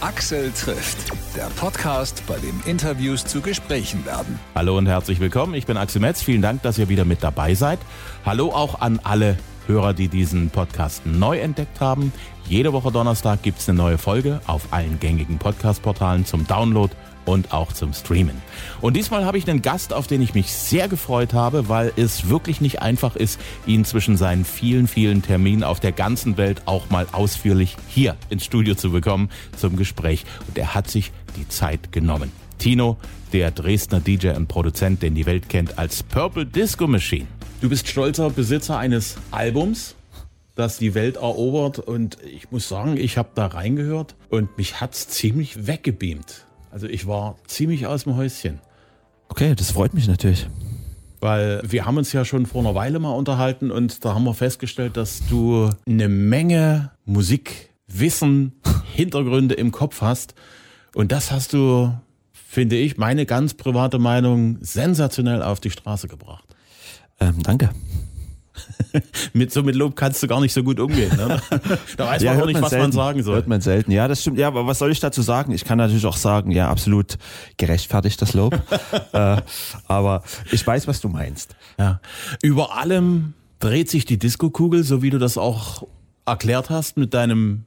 Axel trifft, der Podcast, bei dem Interviews zu Gesprächen werden. Hallo und herzlich willkommen. Ich bin Axel Metz. Vielen Dank, dass ihr wieder mit dabei seid. Hallo auch an alle Hörer, die diesen Podcast neu entdeckt haben. Jede Woche Donnerstag gibt es eine neue Folge auf allen gängigen Podcast-Portalen zum Download und auch zum Streamen. Und diesmal habe ich einen Gast, auf den ich mich sehr gefreut habe, weil es wirklich nicht einfach ist, ihn zwischen seinen vielen, vielen Terminen auf der ganzen Welt auch mal ausführlich hier ins Studio zu bekommen zum Gespräch. Und er hat sich die Zeit genommen. Tino, der Dresdner DJ und Produzent, den die Welt kennt als Purple Disco Machine. Du bist stolzer Besitzer eines Albums, das die Welt erobert und ich muss sagen, ich habe da reingehört und mich hat's ziemlich weggebeamt. Also ich war ziemlich aus dem Häuschen. Okay, das freut mich natürlich. Weil wir haben uns ja schon vor einer Weile mal unterhalten und da haben wir festgestellt, dass du eine Menge Musikwissen, Hintergründe im Kopf hast. Und das hast du, finde ich, meine ganz private Meinung, sensationell auf die Straße gebracht. Ähm, danke. mit so mit Lob kannst du gar nicht so gut umgehen. Ne? Da weiß Ja, man auch nicht, man was man selten. sagen soll. Hört man selten. Ja, das stimmt. Ja, aber was soll ich dazu sagen? Ich kann natürlich auch sagen, ja, absolut gerechtfertigt das Lob. äh, aber ich weiß, was du meinst. Ja. Über allem dreht sich die Disco-Kugel, so wie du das auch erklärt hast mit deinem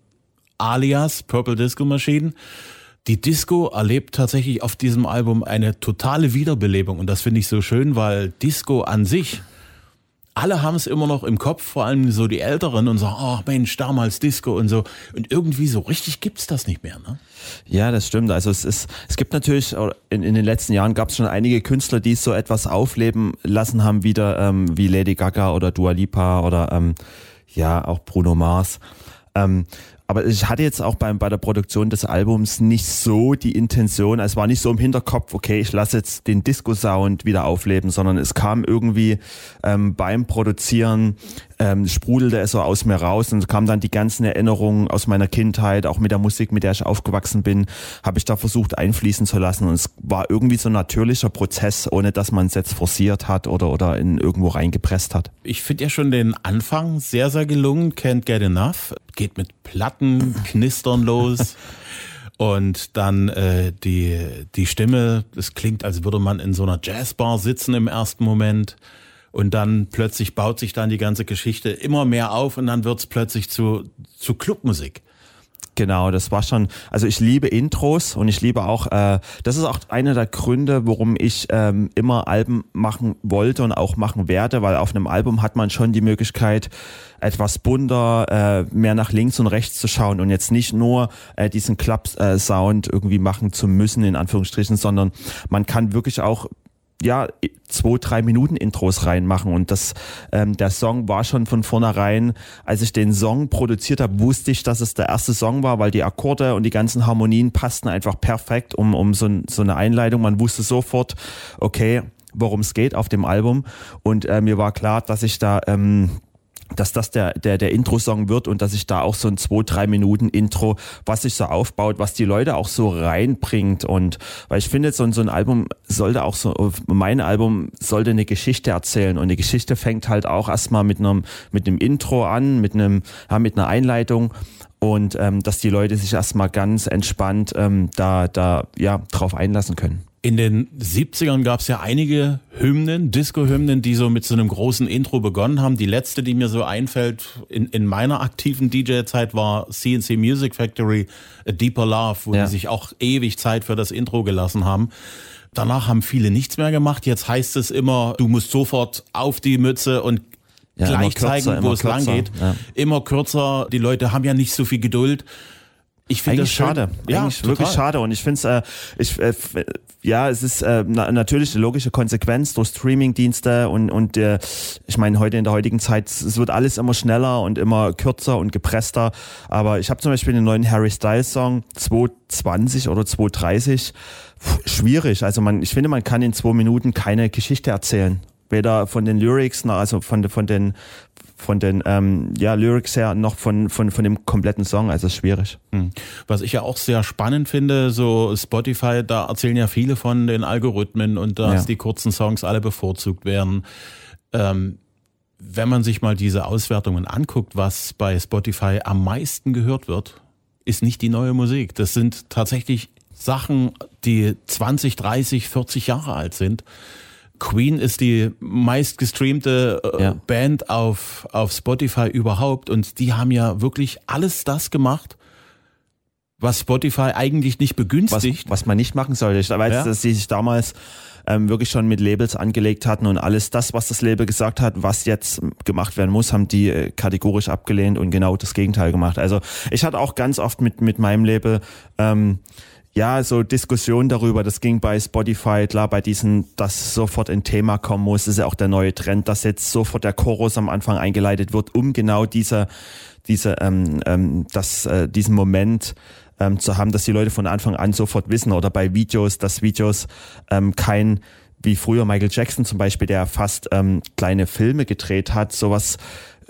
Alias Purple Disco Machine. Die Disco erlebt tatsächlich auf diesem Album eine totale Wiederbelebung und das finde ich so schön, weil Disco an sich, alle haben es immer noch im Kopf, vor allem so die Älteren und sagen, ach Mensch, damals Disco und so. Und irgendwie so richtig gibt's das nicht mehr, ne? Ja, das stimmt. Also es ist, es gibt natürlich, oder in, in den letzten Jahren gab es schon einige Künstler, die so etwas aufleben lassen haben, wieder ähm, wie Lady Gaga oder Dua Lipa oder ähm, ja auch Bruno Mars. Ähm, aber ich hatte jetzt auch beim, bei der Produktion des Albums nicht so die Intention, es war nicht so im Hinterkopf, okay, ich lasse jetzt den Disco-Sound wieder aufleben, sondern es kam irgendwie ähm, beim Produzieren, ähm, sprudelte es so aus mir raus und kamen dann die ganzen Erinnerungen aus meiner Kindheit, auch mit der Musik, mit der ich aufgewachsen bin, habe ich da versucht einfließen zu lassen und es war irgendwie so ein natürlicher Prozess, ohne dass man es jetzt forciert hat oder, oder in irgendwo reingepresst hat. Ich finde ja schon den Anfang sehr, sehr gelungen. Can't Get Enough. Geht mit Platten, Knistern los. Und dann äh, die, die Stimme, das klingt, als würde man in so einer Jazzbar sitzen im ersten Moment. Und dann plötzlich baut sich dann die ganze Geschichte immer mehr auf und dann wird's plötzlich zu, zu Clubmusik. Genau, das war schon, also ich liebe Intros und ich liebe auch, äh, das ist auch einer der Gründe, warum ich ähm, immer Alben machen wollte und auch machen werde, weil auf einem Album hat man schon die Möglichkeit, etwas bunter, äh, mehr nach links und rechts zu schauen und jetzt nicht nur äh, diesen Club-Sound irgendwie machen zu müssen, in Anführungsstrichen, sondern man kann wirklich auch ja, zwei, drei Minuten Intros reinmachen. Und das, ähm, der Song war schon von vornherein, als ich den Song produziert habe, wusste ich, dass es der erste Song war, weil die Akkorde und die ganzen Harmonien passten einfach perfekt um, um so, so eine Einleitung. Man wusste sofort, okay, worum es geht auf dem Album. Und äh, mir war klar, dass ich da ähm, dass das der, der, der Intro-Song wird und dass ich da auch so ein zwei, drei Minuten Intro, was sich so aufbaut, was die Leute auch so reinbringt. Und weil ich finde, so, ein- so ein Album sollte auch so, mein Album sollte eine Geschichte erzählen. Und eine Geschichte fängt halt auch erstmal mit einem, mit einem Intro an, mit einem, ja, mit einer Einleitung. Und ähm, dass die Leute sich erstmal ganz entspannt ähm, da, da, ja, drauf einlassen können. In den 70ern gab es ja einige Hymnen, Disco-Hymnen, die so mit so einem großen Intro begonnen haben. Die letzte, die mir so einfällt in, in meiner aktiven DJ-Zeit war CNC Music Factory, A Deeper Love, wo Ja. die sich auch ewig Zeit für das Intro gelassen haben. Danach haben viele nichts mehr gemacht. Jetzt heißt es immer, du musst sofort auf die Mütze und Ja, gleich kürzer, zeigen, wo es lang geht. ja. Immer kürzer. Die Leute haben ja nicht so viel Geduld. Ich finde das schön. schade. Ja, Eigentlich wirklich schade. Und ich finde es, äh, ich, äh, ja, es ist äh, na, natürlich eine logische Konsequenz durch Streamingdienste und, und äh, ich meine, heute in der heutigen Zeit, es wird alles immer schneller und immer kürzer und gepresster. Aber ich habe zum Beispiel den neuen Harry Styles Song 220 oder 230. Puh, schwierig. Also man, ich finde, man kann in zwei Minuten keine Geschichte erzählen. Weder von den Lyrics, noch, also von, von den von den ähm, ja, Lyrics her noch von, von, von dem kompletten Song. Also ist schwierig. Hm. Was ich ja auch sehr spannend finde, so Spotify, da erzählen ja viele von den Algorithmen und dass Ja. die kurzen Songs alle bevorzugt werden. Ähm, wenn man sich mal diese Auswertungen anguckt, was bei Spotify am meisten gehört wird, ist nicht die neue Musik. Das sind tatsächlich Sachen, die 20, 30, 40 Jahre alt sind. Queen ist die meistgestreamte äh, Ja. Band auf, auf Spotify überhaupt und die haben ja wirklich alles das gemacht, was Spotify eigentlich nicht was, begünstigt. was man nicht machen sollte. Ich weiß, Ja. dass sie sich damals ähm, wirklich schon mit Labels angelegt hatten und alles das, was das Label gesagt hat, was jetzt gemacht werden muss, haben die äh, kategorisch abgelehnt und genau das Gegenteil gemacht. Also ich hatte auch ganz oft mit, mit meinem Label ähm, ja, so Diskussionen darüber, das ging bei Spotify, klar, bei diesen, dass sofort ein Thema kommen muss, ist ja auch der neue Trend, dass jetzt sofort der Chorus am Anfang eingeleitet wird, um genau diese, diese, ähm, ähm, das, äh, diesen Moment ähm, zu haben, dass die Leute von Anfang an sofort wissen oder bei Videos, dass Videos ähm, kein wie früher Michael Jackson zum Beispiel, der fast ähm, kleine Filme gedreht hat, sowas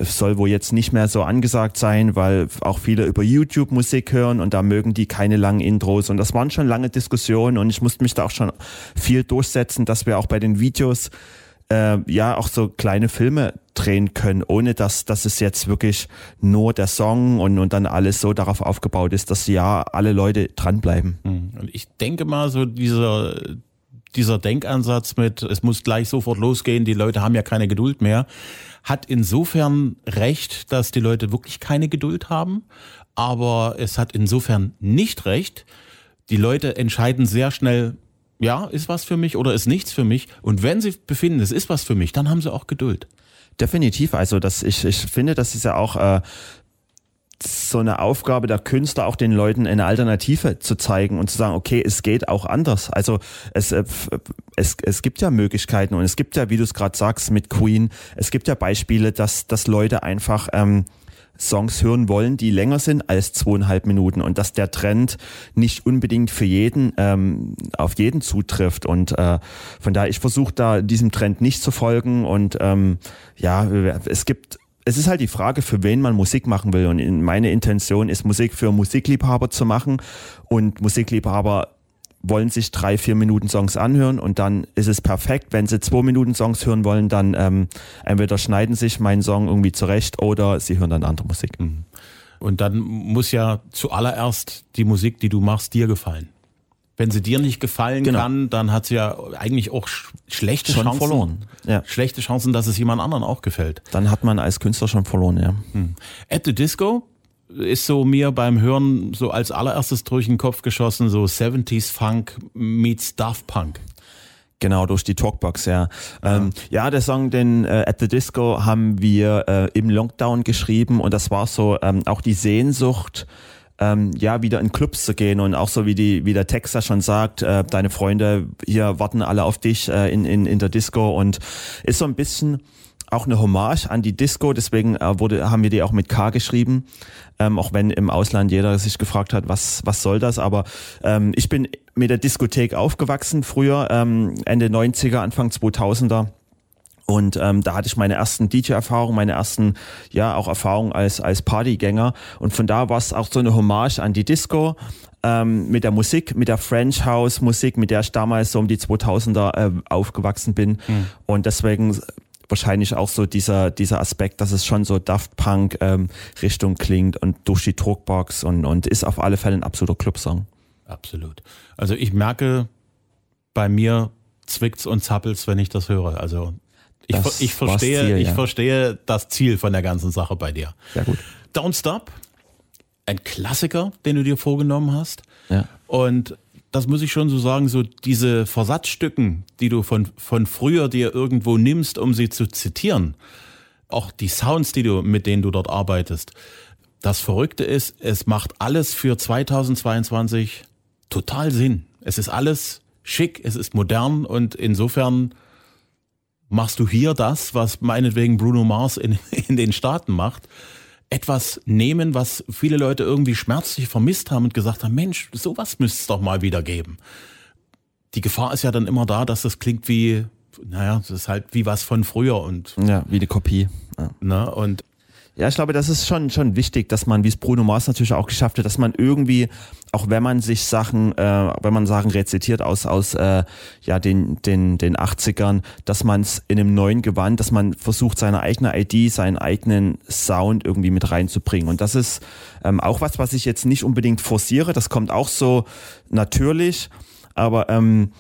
soll wohl jetzt nicht mehr so angesagt sein, weil auch viele über YouTube Musik hören und da mögen die keine langen Intros und das waren schon lange Diskussionen und ich musste mich da auch schon viel durchsetzen, dass wir auch bei den Videos äh, ja auch so kleine Filme drehen können, ohne dass, dass es jetzt wirklich nur der Song und, und dann alles so darauf aufgebaut ist, dass ja alle Leute dranbleiben. Und ich denke mal, so dieser, dieser Denkansatz mit, es muss gleich sofort losgehen, die Leute haben ja keine Geduld mehr, hat insofern recht, dass die Leute wirklich keine Geduld haben, aber es hat insofern nicht recht. Die Leute entscheiden sehr schnell, ja, ist was für mich oder ist nichts für mich. Und wenn sie befinden, es ist was für mich, dann haben sie auch Geduld. Definitiv. Also das, ich, ich finde, das ist ja auch äh, so eine Aufgabe der Künstler, auch den Leuten eine Alternative zu zeigen und zu sagen, okay, es geht auch anders. Also es, äh, es, es gibt ja Möglichkeiten und es gibt ja, wie du es gerade sagst, mit Queen, es gibt ja Beispiele, dass, dass Leute einfach ähm, Songs hören wollen, die länger sind als zweieinhalb Minuten und dass der Trend nicht unbedingt für jeden ähm, auf jeden zutrifft und äh, von daher ich versuche da diesem Trend nicht zu folgen und ähm, ja es gibt es ist halt die Frage, für wen man Musik machen will. Und in- meine Intention ist, Musik für Musikliebhaber zu machen. Und Musikliebhaber wollen sich drei, vier Minuten Songs anhören und dann ist es perfekt. Wenn sie zwei Minuten Songs hören wollen, dann ähm, entweder schneiden sich meinen Song irgendwie zurecht oder sie hören dann andere Musik. Und dann muss ja zuallererst die Musik, die du machst, dir gefallen. Wenn sie dir nicht gefallen Genau. kann, dann hat sie ja eigentlich auch sch schlechte Schon Chancen. verloren. Ja. Schlechte Chancen, dass es jemand anderen auch gefällt. Dann hat man als Künstler schon verloren, ja. At the Disco ist so mir beim Hören so als allererstes durch den Kopf geschossen, so 70s Funk meets Daft Punk. Genau, durch die Talkbox, ja. Ähm, ja, der Song, den äh, At the Disco haben wir äh, im Lockdown geschrieben und das war so ähm, auch die Sehnsucht, ähm, ja, wieder in Clubs zu gehen und auch so wie die, wie der Text da schon sagt, äh, deine Freunde hier warten alle auf dich äh, in, in, in der Disco und ist so ein bisschen auch eine Hommage an die Disco, deswegen äh, wurde, haben wir die auch mit K geschrieben, ähm, auch wenn im Ausland jeder sich gefragt hat, was, was soll das, aber ähm, ich bin mit der Diskothek aufgewachsen früher, ähm, Ende 90er, Anfang 2000er. Und ähm, da hatte ich meine ersten DJ-Erfahrungen, meine ersten, ja, auch Erfahrungen als, als Partygänger. Und von da war es auch so eine Hommage an die Disco ähm, mit der Musik, mit der French House Musik, mit der ich damals so um die 2000er äh, aufgewachsen bin. Und deswegen wahrscheinlich auch so dieser, dieser Aspekt, dass es schon so Daft Punk ähm, Richtung klingt und durch die Druckbox und, und ist auf alle Fälle ein absoluter Clubsong. Absolut. Also ich merke, bei mir zwickt's und zappelt's, wenn ich das höre. Also ich, ich verstehe, Ziel, ich ja. verstehe das Ziel von der ganzen Sache bei dir. Sehr gut. Don't Stop, ein Klassiker, den du dir vorgenommen hast. Ja. Und das muss ich schon so sagen, so diese Versatzstücken, die du von, von früher dir irgendwo nimmst, um sie zu zitieren, auch die Sounds, die du, mit denen du dort arbeitest. Das Verrückte ist, es macht alles für 2022 total Sinn. Es ist alles schick, es ist modern und insofern machst du hier das, was meinetwegen Bruno Mars in, in den Staaten macht. Etwas nehmen, was viele Leute irgendwie schmerzlich vermisst haben und gesagt haben, Mensch, sowas müsste es doch mal wieder geben. Die Gefahr ist ja dann immer da, dass das klingt wie, naja, das ist halt wie was von früher und, Ja, wie eine Kopie. Ja. ne, und Ja, ich glaube, das ist schon, schon wichtig, dass man, wie es Bruno Mars natürlich auch geschafft hat, dass man irgendwie, auch wenn man sich Sachen, äh, wenn man Sachen rezitiert aus, aus äh, ja, den, den, den 80ern, dass man es in einem neuen Gewand, dass man versucht, seine eigene ID, seinen eigenen Sound irgendwie mit reinzubringen. Und das ist ähm, auch was, was ich jetzt nicht unbedingt forciere. Das kommt auch so natürlich. Aber ähm,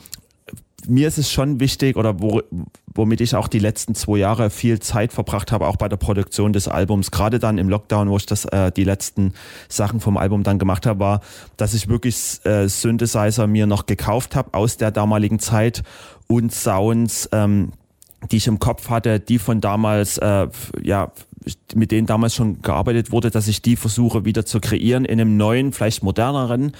mir ist es schon wichtig oder wo, womit ich auch die letzten zwei Jahre viel Zeit verbracht habe, auch bei der Produktion des Albums, gerade dann im Lockdown, wo ich das äh, die letzten Sachen vom Album dann gemacht habe, war, dass ich wirklich äh, Synthesizer mir noch gekauft habe aus der damaligen Zeit und Sounds, ähm, die ich im Kopf hatte, die von damals äh, ja mit denen damals schon gearbeitet wurde, dass ich die versuche wieder zu kreieren in einem neuen, vielleicht moderneren,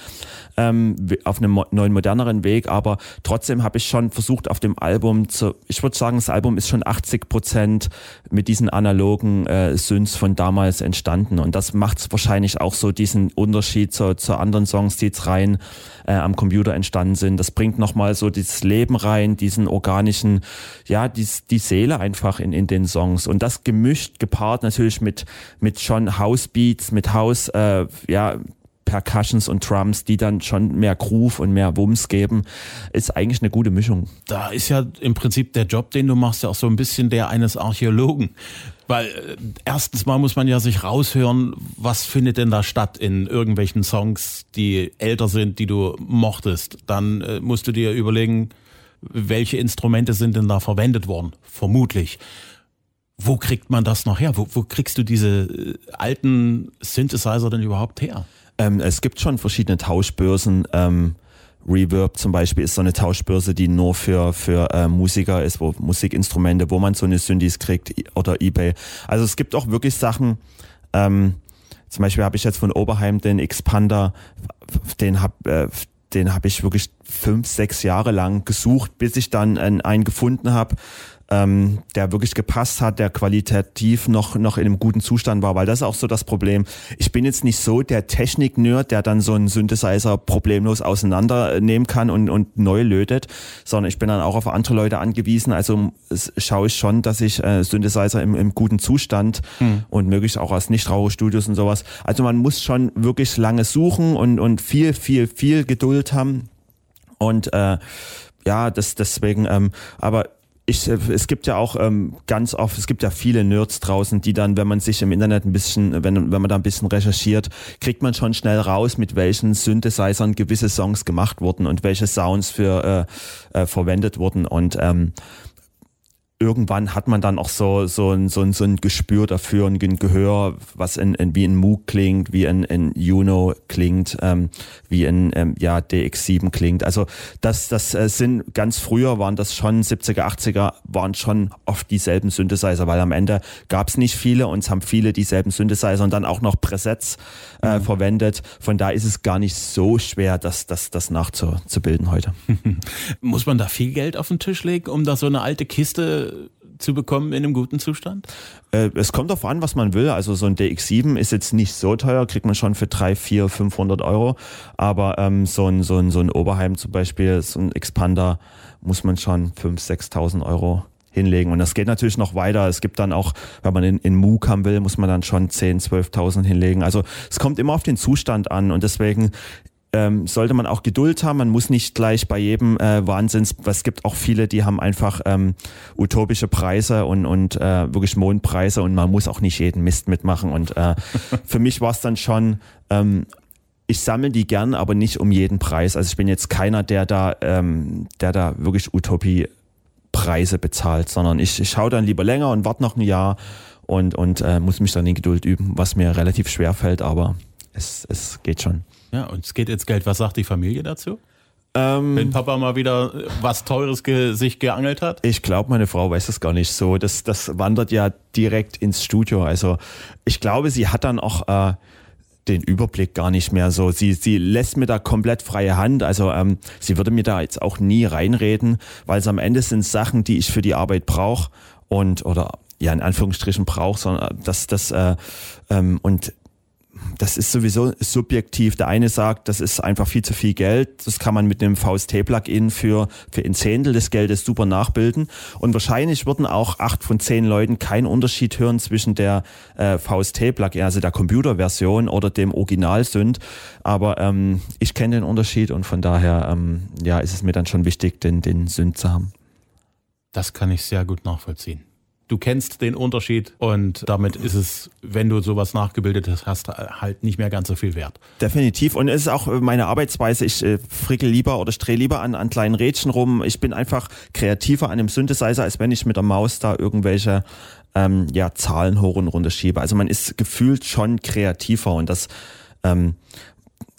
ähm, auf einem neuen, moderneren Weg. Aber trotzdem habe ich schon versucht, auf dem Album zu, ich würde sagen, das Album ist schon 80 Prozent mit diesen analogen äh, Synths von damals entstanden. Und das macht wahrscheinlich auch so diesen Unterschied zu, zu anderen Songs, die jetzt rein äh, am Computer entstanden sind. Das bringt nochmal so dieses Leben rein, diesen organischen, ja, die, die Seele einfach in, in den Songs. Und das gemischt, gepaart natürlich mit, mit schon House Beats, mit House, äh, ja, Percussions und Drums, die dann schon mehr Groove und mehr Wumms geben, ist eigentlich eine gute Mischung. Da ist ja im Prinzip der Job, den du machst, ja auch so ein bisschen der eines Archäologen. Weil äh, erstens mal muss man ja sich raushören, was findet denn da statt in irgendwelchen Songs, die älter sind, die du mochtest. Dann äh, musst du dir überlegen, welche Instrumente sind denn da verwendet worden? Vermutlich. Wo kriegt man das noch her? Wo, wo kriegst du diese äh, alten Synthesizer denn überhaupt her? Ähm, es gibt schon verschiedene Tauschbörsen. Ähm, Reverb zum Beispiel ist so eine Tauschbörse, die nur für, für äh, Musiker ist, wo Musikinstrumente, wo man so eine Synthes kriegt oder Ebay. Also es gibt auch wirklich Sachen, ähm, zum Beispiel habe ich jetzt von Oberheim den Expander, den hab, äh, den habe ich wirklich fünf, sechs Jahre lang gesucht, bis ich dann einen gefunden habe, ähm, der wirklich gepasst hat, der qualitativ noch, noch in einem guten Zustand war, weil das ist auch so das Problem. Ich bin jetzt nicht so der Technik-Nerd, der dann so einen Synthesizer problemlos auseinandernehmen kann und, und neu lötet, sondern ich bin dann auch auf andere Leute angewiesen. Also schaue ich schon, dass ich äh, Synthesizer im, im guten Zustand hm. und möglichst auch aus Nichtraucherstudios und sowas. Also man muss schon wirklich lange suchen und, und viel, viel, viel Geduld haben. Und äh, ja, das deswegen, ähm, aber ich, äh, es gibt ja auch ähm, ganz oft, es gibt ja viele Nerds draußen, die dann, wenn man sich im Internet ein bisschen, wenn, wenn man da ein bisschen recherchiert, kriegt man schon schnell raus, mit welchen Synthesizern gewisse Songs gemacht wurden und welche Sounds für äh, äh, verwendet wurden. Und ähm, irgendwann hat man dann auch so, so, ein, so, ein, so ein Gespür dafür, ein Gehör, was in, in, wie ein Moog klingt, wie ein, ein Juno klingt, ähm, wie ein ähm, ja, DX7 klingt. Also das, das äh, sind ganz früher waren das schon 70er, 80er, waren schon oft dieselben Synthesizer, weil am Ende gab es nicht viele und es haben viele dieselben Synthesizer und dann auch noch Presets äh, mhm. verwendet. Von da ist es gar nicht so schwer, das, das, das nachzubilden heute. Muss man da viel Geld auf den Tisch legen, um da so eine alte Kiste zu bekommen in einem guten Zustand? Äh, es kommt darauf an, was man will. Also so ein DX7 ist jetzt nicht so teuer, kriegt man schon für 3, 4, 500 Euro. Aber ähm, so, ein, so, ein, so ein Oberheim zum Beispiel, so ein Expander, muss man schon 5.000, 6.000 Euro hinlegen. Und das geht natürlich noch weiter. Es gibt dann auch, wenn man in, in Moog haben will, muss man dann schon 10.000, 12.000 hinlegen. Also es kommt immer auf den Zustand an und deswegen ähm, sollte man auch Geduld haben. Man muss nicht gleich bei jedem äh, Wahnsinns, es gibt auch viele, die haben einfach ähm, utopische Preise und, und äh, wirklich Mondpreise und man muss auch nicht jeden Mist mitmachen. Und äh, für mich war es dann schon, ähm, ich sammle die gern, aber nicht um jeden Preis. Also ich bin jetzt keiner, der da, ähm, der da wirklich Utopie Preise bezahlt, sondern ich, ich schaue dann lieber länger und warte noch ein Jahr und, und äh, muss mich dann in Geduld üben, was mir relativ schwer fällt, aber es, es geht schon. Ja, und es geht ins Geld. Was sagt die Familie dazu? Ähm, Wenn Papa mal wieder was Teures ge sich geangelt hat? Ich glaube, meine Frau weiß das gar nicht so. Das, das wandert ja direkt ins Studio. Also ich glaube, sie hat dann auch äh, den Überblick gar nicht mehr so. Sie, sie lässt mir da komplett freie Hand. Also ähm, sie würde mir da jetzt auch nie reinreden, weil es am Ende sind Sachen, die ich für die Arbeit brauche und oder ja in Anführungsstrichen brauche, sondern das, das äh, ähm, und das ist sowieso subjektiv. Der eine sagt, das ist einfach viel zu viel Geld. Das kann man mit einem VST-Plugin für, für ein Zehntel des Geldes super nachbilden. Und wahrscheinlich würden auch acht von zehn Leuten keinen Unterschied hören zwischen der äh, VST-Plugin, also der Computerversion oder dem Original-Synth. Aber ähm, ich kenne den Unterschied und von daher ähm, ja, ist es mir dann schon wichtig, den, den Synth zu haben. Das kann ich sehr gut nachvollziehen. Du kennst den Unterschied und damit ist es, wenn du sowas nachgebildet hast, halt nicht mehr ganz so viel wert. Definitiv. Und es ist auch meine Arbeitsweise. Ich äh, frickel lieber oder drehe lieber an, an kleinen Rädchen rum. Ich bin einfach kreativer an einem Synthesizer, als wenn ich mit der Maus da irgendwelche ähm, ja, Zahlen hoch und runter schiebe. Also man ist gefühlt schon kreativer und das ähm,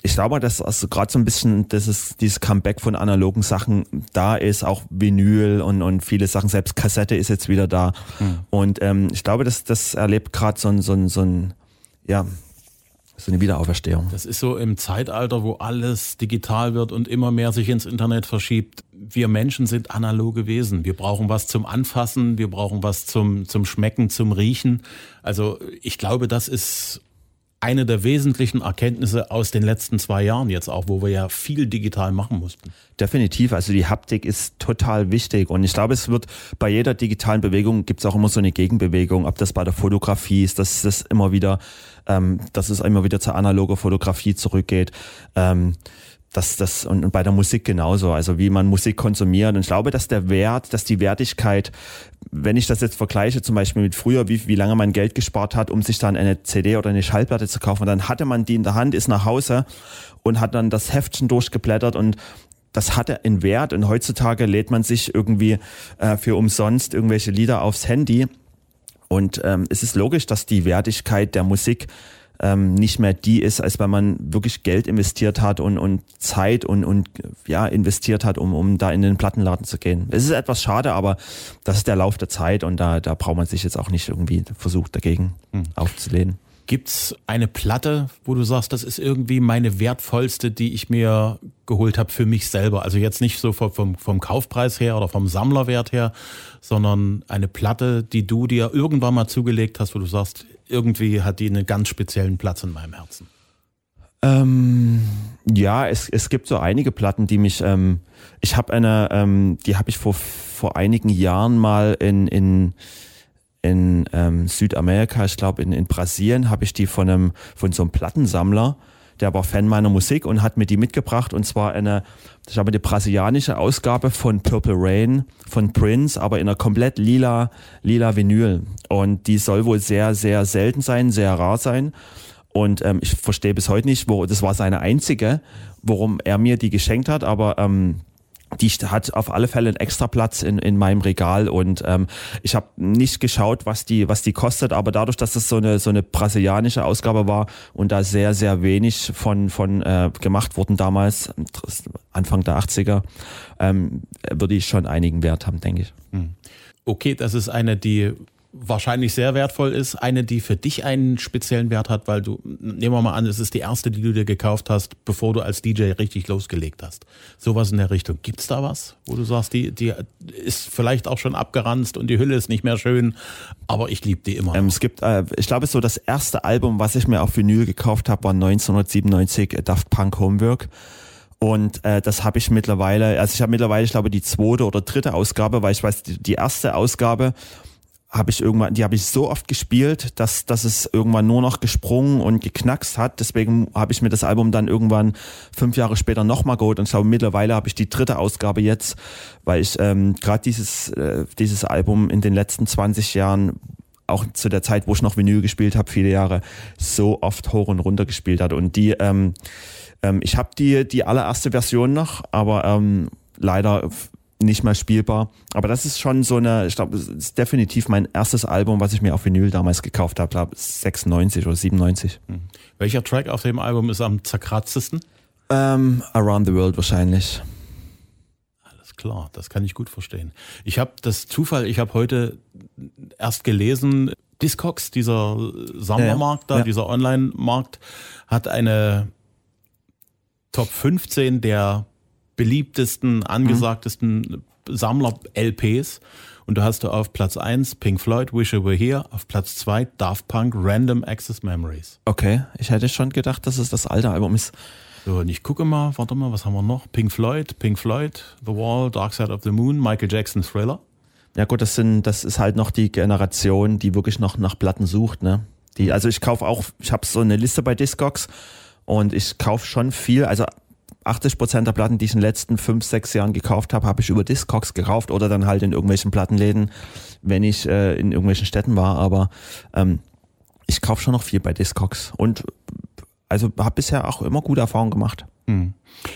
ich glaube, dass also gerade so ein bisschen das ist dieses Comeback von analogen Sachen da ist, auch Vinyl und, und viele Sachen, selbst Kassette ist jetzt wieder da. Mhm. Und ähm, ich glaube, dass das erlebt gerade so ein, so ein, so ein, ja, so eine Wiederauferstehung. Das ist so im Zeitalter, wo alles digital wird und immer mehr sich ins Internet verschiebt. Wir Menschen sind analoge Wesen. Wir brauchen was zum Anfassen, wir brauchen was zum, zum Schmecken, zum Riechen. Also ich glaube, das ist eine der wesentlichen Erkenntnisse aus den letzten zwei Jahren jetzt auch, wo wir ja viel digital machen mussten. Definitiv, also die Haptik ist total wichtig und ich glaube, es wird bei jeder digitalen Bewegung gibt es auch immer so eine Gegenbewegung, ob das bei der Fotografie ist, dass das immer wieder, ähm, dass es immer wieder zur analoger Fotografie zurückgeht. Ähm, das, das, und, bei der Musik genauso, also wie man Musik konsumiert. Und ich glaube, dass der Wert, dass die Wertigkeit, wenn ich das jetzt vergleiche, zum Beispiel mit früher, wie, wie lange man Geld gespart hat, um sich dann eine CD oder eine Schallplatte zu kaufen, dann hatte man die in der Hand, ist nach Hause und hat dann das Heftchen durchgeblättert und das hatte einen Wert und heutzutage lädt man sich irgendwie äh, für umsonst irgendwelche Lieder aufs Handy. Und ähm, es ist logisch, dass die Wertigkeit der Musik ähm, nicht mehr die ist, als wenn man wirklich Geld investiert hat und, und Zeit und, und ja, investiert hat, um, um da in den Plattenladen zu gehen. Es ist etwas schade, aber das ist der Lauf der Zeit und da, da braucht man sich jetzt auch nicht irgendwie versucht, dagegen hm. aufzulehnen. Gibt's eine Platte, wo du sagst, das ist irgendwie meine wertvollste, die ich mir geholt habe für mich selber? Also jetzt nicht so vom, vom Kaufpreis her oder vom Sammlerwert her, sondern eine Platte, die du dir irgendwann mal zugelegt hast, wo du sagst, irgendwie hat die einen ganz speziellen Platz in meinem Herzen. Ähm, ja, es, es gibt so einige Platten, die mich, ähm, ich habe eine, ähm, die habe ich vor, vor einigen Jahren mal in, in in ähm, Südamerika, ich glaube in, in Brasilien, habe ich die von einem von so einem Plattensammler, der war Fan meiner Musik und hat mir die mitgebracht. Und zwar eine, ich habe die brasilianische Ausgabe von Purple Rain von Prince, aber in einer komplett lila lila Vinyl. Und die soll wohl sehr sehr selten sein, sehr rar sein. Und ähm, ich verstehe bis heute nicht, wo das war seine einzige, worum er mir die geschenkt hat, aber ähm, die hat auf alle Fälle einen extra Platz in, in meinem Regal und ähm, ich habe nicht geschaut, was die was die kostet, aber dadurch, dass das so eine so eine brasilianische Ausgabe war und da sehr sehr wenig von von äh, gemacht wurden damals Anfang der 80er, ähm, würde ich schon einigen Wert haben, denke ich. Hm. Okay, das ist eine, die wahrscheinlich sehr wertvoll ist, eine, die für dich einen speziellen Wert hat, weil du, nehmen wir mal an, es ist die erste, die du dir gekauft hast, bevor du als DJ richtig losgelegt hast. Sowas in der Richtung. Gibt's da was, wo du sagst, die, die ist vielleicht auch schon abgeranzt und die Hülle ist nicht mehr schön, aber ich liebe die immer. Ähm, es gibt, äh, ich glaube, so das erste Album, was ich mir auf Vinyl gekauft habe, war 1997 äh, Daft Punk Homework. Und äh, das habe ich mittlerweile, also ich habe mittlerweile, ich glaube, die zweite oder dritte Ausgabe, weil ich weiß, die, die erste Ausgabe habe ich irgendwann, die habe ich so oft gespielt, dass, dass es irgendwann nur noch gesprungen und geknackst hat. Deswegen habe ich mir das Album dann irgendwann fünf Jahre später nochmal geholt und ich glaube, mittlerweile habe ich die dritte Ausgabe jetzt, weil ich ähm, gerade dieses, äh, dieses Album in den letzten 20 Jahren auch zu der Zeit, wo ich noch Vinyl gespielt habe, viele Jahre, so oft hoch und runter gespielt hat. Und die, ähm, ähm, ich habe die, die allererste Version noch, aber ähm, leider nicht mehr spielbar. Aber das ist schon so eine, ich glaube, das ist definitiv mein erstes Album, was ich mir auf Vinyl damals gekauft habe, glaube 96 oder 97. Mhm. Welcher Track auf dem Album ist am zerkratzesten? Um, ähm, Around the World wahrscheinlich. Alles klar, das kann ich gut verstehen. Ich habe das Zufall, ich habe heute erst gelesen, Discogs, dieser Sammlermarkt da, ja. dieser Online-Markt, hat eine Top 15 der beliebtesten, angesagtesten mhm. Sammler-LPs. Und du hast du auf Platz 1 Pink Floyd, Wish You Were Here, auf Platz 2 Daft Punk, Random Access Memories. Okay, ich hätte schon gedacht, dass es das alte Album ist. So, und ich gucke mal, warte mal, was haben wir noch? Pink Floyd, Pink Floyd, The Wall, Dark Side of the Moon, Michael Jackson, Thriller. Ja gut, das sind, das ist halt noch die Generation, die wirklich noch nach Platten sucht, ne? Die, also ich kaufe auch, ich habe so eine Liste bei Discogs und ich kaufe schon viel, also 80 Prozent der Platten, die ich in den letzten fünf, sechs Jahren gekauft habe, habe ich über Discogs gekauft oder dann halt in irgendwelchen Plattenläden, wenn ich äh, in irgendwelchen Städten war. Aber ähm, ich kaufe schon noch viel bei Discogs und also habe bisher auch immer gute Erfahrungen gemacht. Hm.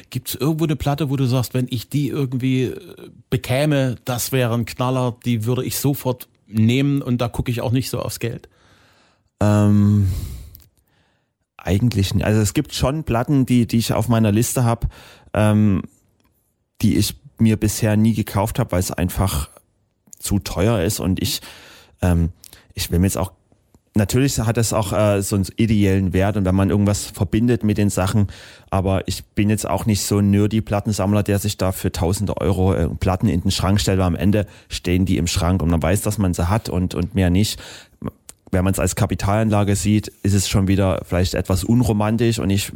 Gibt es irgendwo eine Platte, wo du sagst, wenn ich die irgendwie äh, bekäme, das wäre ein Knaller, die würde ich sofort nehmen und da gucke ich auch nicht so aufs Geld? Ähm, eigentlich nicht. Also es gibt schon Platten, die, die ich auf meiner Liste habe, ähm, die ich mir bisher nie gekauft habe, weil es einfach zu teuer ist. Und ich, ähm, ich will mir jetzt auch natürlich hat es auch äh, so einen ideellen Wert. Und wenn man irgendwas verbindet mit den Sachen, aber ich bin jetzt auch nicht so ein nerdy Plattensammler, der sich da für tausende Euro äh, Platten in den Schrank stellt, weil am Ende stehen die im Schrank und man weiß, dass man sie hat und, und mehr nicht wenn man es als Kapitalanlage sieht, ist es schon wieder vielleicht etwas unromantisch und ich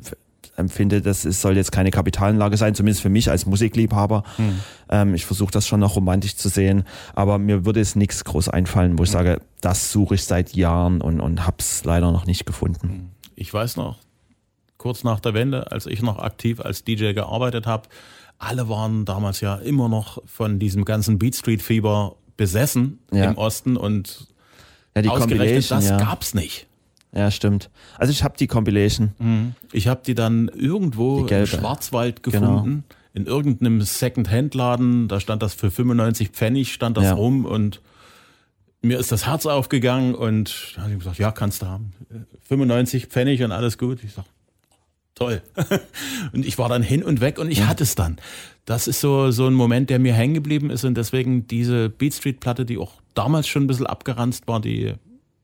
empfinde, das es soll jetzt keine Kapitalanlage sein, zumindest für mich als Musikliebhaber. Hm. Ähm, ich versuche das schon noch romantisch zu sehen, aber mir würde es nichts groß einfallen, wo ich hm. sage, das suche ich seit Jahren und, und habe es leider noch nicht gefunden. Hm. Ich weiß noch, kurz nach der Wende, als ich noch aktiv als DJ gearbeitet habe, alle waren damals ja immer noch von diesem ganzen Beat Street Fieber besessen ja. im Osten und ja, die Compilation, das ja. gab's nicht. Ja, stimmt. Also ich habe die Compilation. Mhm. Ich habe die dann irgendwo die im Schwarzwald genau. gefunden, genau. in irgendeinem Second-Hand-Laden. Da stand das für 95 Pfennig, stand das ja. rum und mir ist das Herz aufgegangen und da habe ich gesagt, ja, kannst du haben. 95 Pfennig und alles gut. Ich sag, toll. und ich war dann hin und weg und ich ja. hatte es dann. Das ist so, so ein Moment, der mir hängen geblieben ist und deswegen diese Beat Street Platte, die auch damals schon ein bisschen abgeranzt war, die,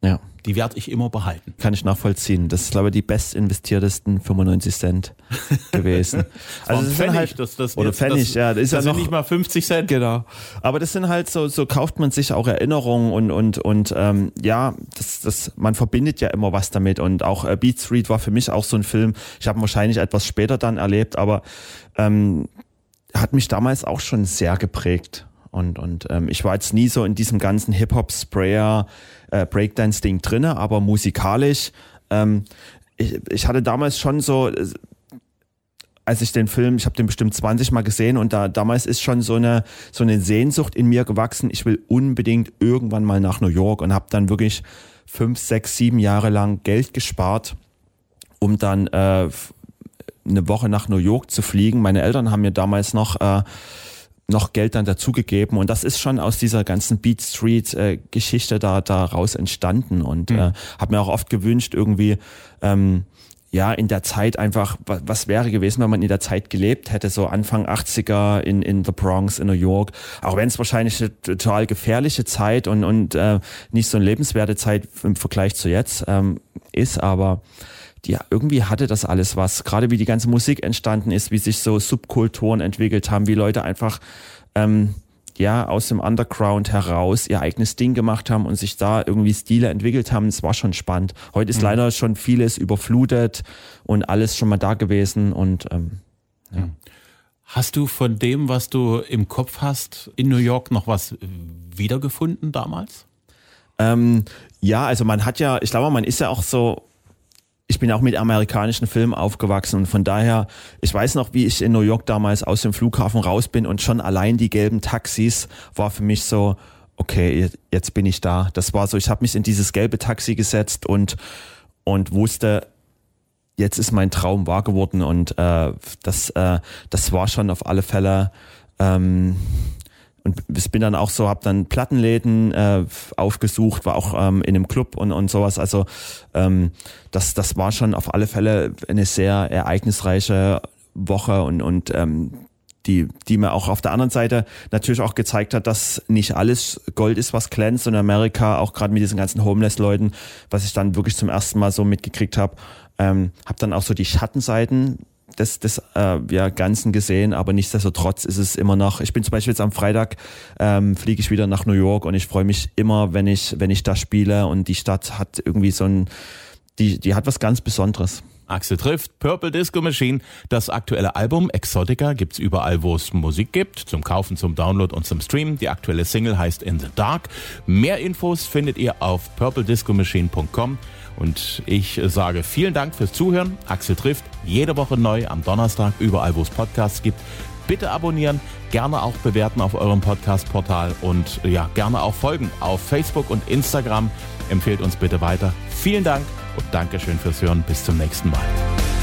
ja. die werde ich immer behalten. Kann ich nachvollziehen. Das ist, glaube ich, die best investiertesten 95 Cent gewesen. also das Pfennig, halt, das, das oder Pfennig, das, ja. Das ist das ja noch, nicht mal 50 Cent. Genau. Aber das sind halt so, so kauft man sich auch Erinnerungen und, und, und ähm, ja, das, das, man verbindet ja immer was damit. Und auch äh, Beat Street war für mich auch so ein Film. Ich habe wahrscheinlich etwas später dann erlebt, aber ähm, hat mich damals auch schon sehr geprägt. Und, und ähm, ich war jetzt nie so in diesem ganzen Hip-Hop-Sprayer, äh, drinne, aber musikalisch, ähm, ich, ich hatte damals schon so, äh, als ich den Film, ich habe den bestimmt 20 Mal gesehen und da damals ist schon so eine so eine Sehnsucht in mir gewachsen. Ich will unbedingt irgendwann mal nach New York und habe dann wirklich fünf, sechs, sieben Jahre lang Geld gespart, um dann äh, eine Woche nach New York zu fliegen. Meine Eltern haben mir damals noch äh, noch Geld dann dazugegeben. Und das ist schon aus dieser ganzen Beat Street äh, Geschichte da daraus entstanden. Und mhm. äh, habe mir auch oft gewünscht irgendwie ähm, ja in der Zeit einfach was, was wäre gewesen, wenn man in der Zeit gelebt hätte, so Anfang 80er in in the Bronx in New York, auch wenn es wahrscheinlich eine total gefährliche Zeit und und äh, nicht so eine lebenswerte Zeit im Vergleich zu jetzt ähm, ist, aber die irgendwie hatte das alles was. Gerade wie die ganze Musik entstanden ist, wie sich so Subkulturen entwickelt haben, wie Leute einfach ähm, ja aus dem Underground heraus ihr eigenes Ding gemacht haben und sich da irgendwie Stile entwickelt haben. Es war schon spannend. Heute ist mhm. leider schon vieles überflutet und alles schon mal da gewesen und ähm, ja. Mhm. Hast du von dem, was du im Kopf hast, in New York noch was wiedergefunden damals? Ähm, ja, also man hat ja, ich glaube, man ist ja auch so ich bin auch mit amerikanischen Filmen aufgewachsen und von daher, ich weiß noch, wie ich in New York damals aus dem Flughafen raus bin und schon allein die gelben Taxis war für mich so, okay, jetzt bin ich da. Das war so, ich habe mich in dieses gelbe Taxi gesetzt und und wusste, jetzt ist mein Traum wahr geworden und äh, das äh, das war schon auf alle Fälle ähm, und bin dann auch so, habe dann Plattenläden äh, aufgesucht, war auch ähm, in einem Club und, und sowas. Also ähm, das, das war schon auf alle Fälle eine sehr ereignisreiche Woche und, und ähm, die, die mir auch auf der anderen Seite natürlich auch gezeigt hat, dass nicht alles Gold ist, was glänzt in Amerika auch gerade mit diesen ganzen Homeless-Leuten, was ich dann wirklich zum ersten Mal so mitgekriegt habe, ähm, habe dann auch so die Schattenseiten des, des äh, ja, Ganzen gesehen, aber nichtsdestotrotz ist es immer noch, ich bin zum Beispiel jetzt am Freitag, ähm, fliege ich wieder nach New York und ich freue mich immer, wenn ich, wenn ich da spiele und die Stadt hat irgendwie so ein, die, die hat was ganz Besonderes. Axel trifft Purple Disco Machine. Das aktuelle Album Exotica gibt's überall, wo es Musik gibt, zum Kaufen, zum Download und zum Stream. Die aktuelle Single heißt In the Dark. Mehr Infos findet ihr auf purplediscomachine.com. Und ich sage vielen Dank fürs Zuhören. Axel trifft jede Woche neu am Donnerstag, überall wo es Podcasts gibt. Bitte abonnieren, gerne auch bewerten auf eurem Podcast-Portal und ja, gerne auch folgen auf Facebook und Instagram. Empfehlt uns bitte weiter. Vielen Dank und Dankeschön fürs Hören. Bis zum nächsten Mal.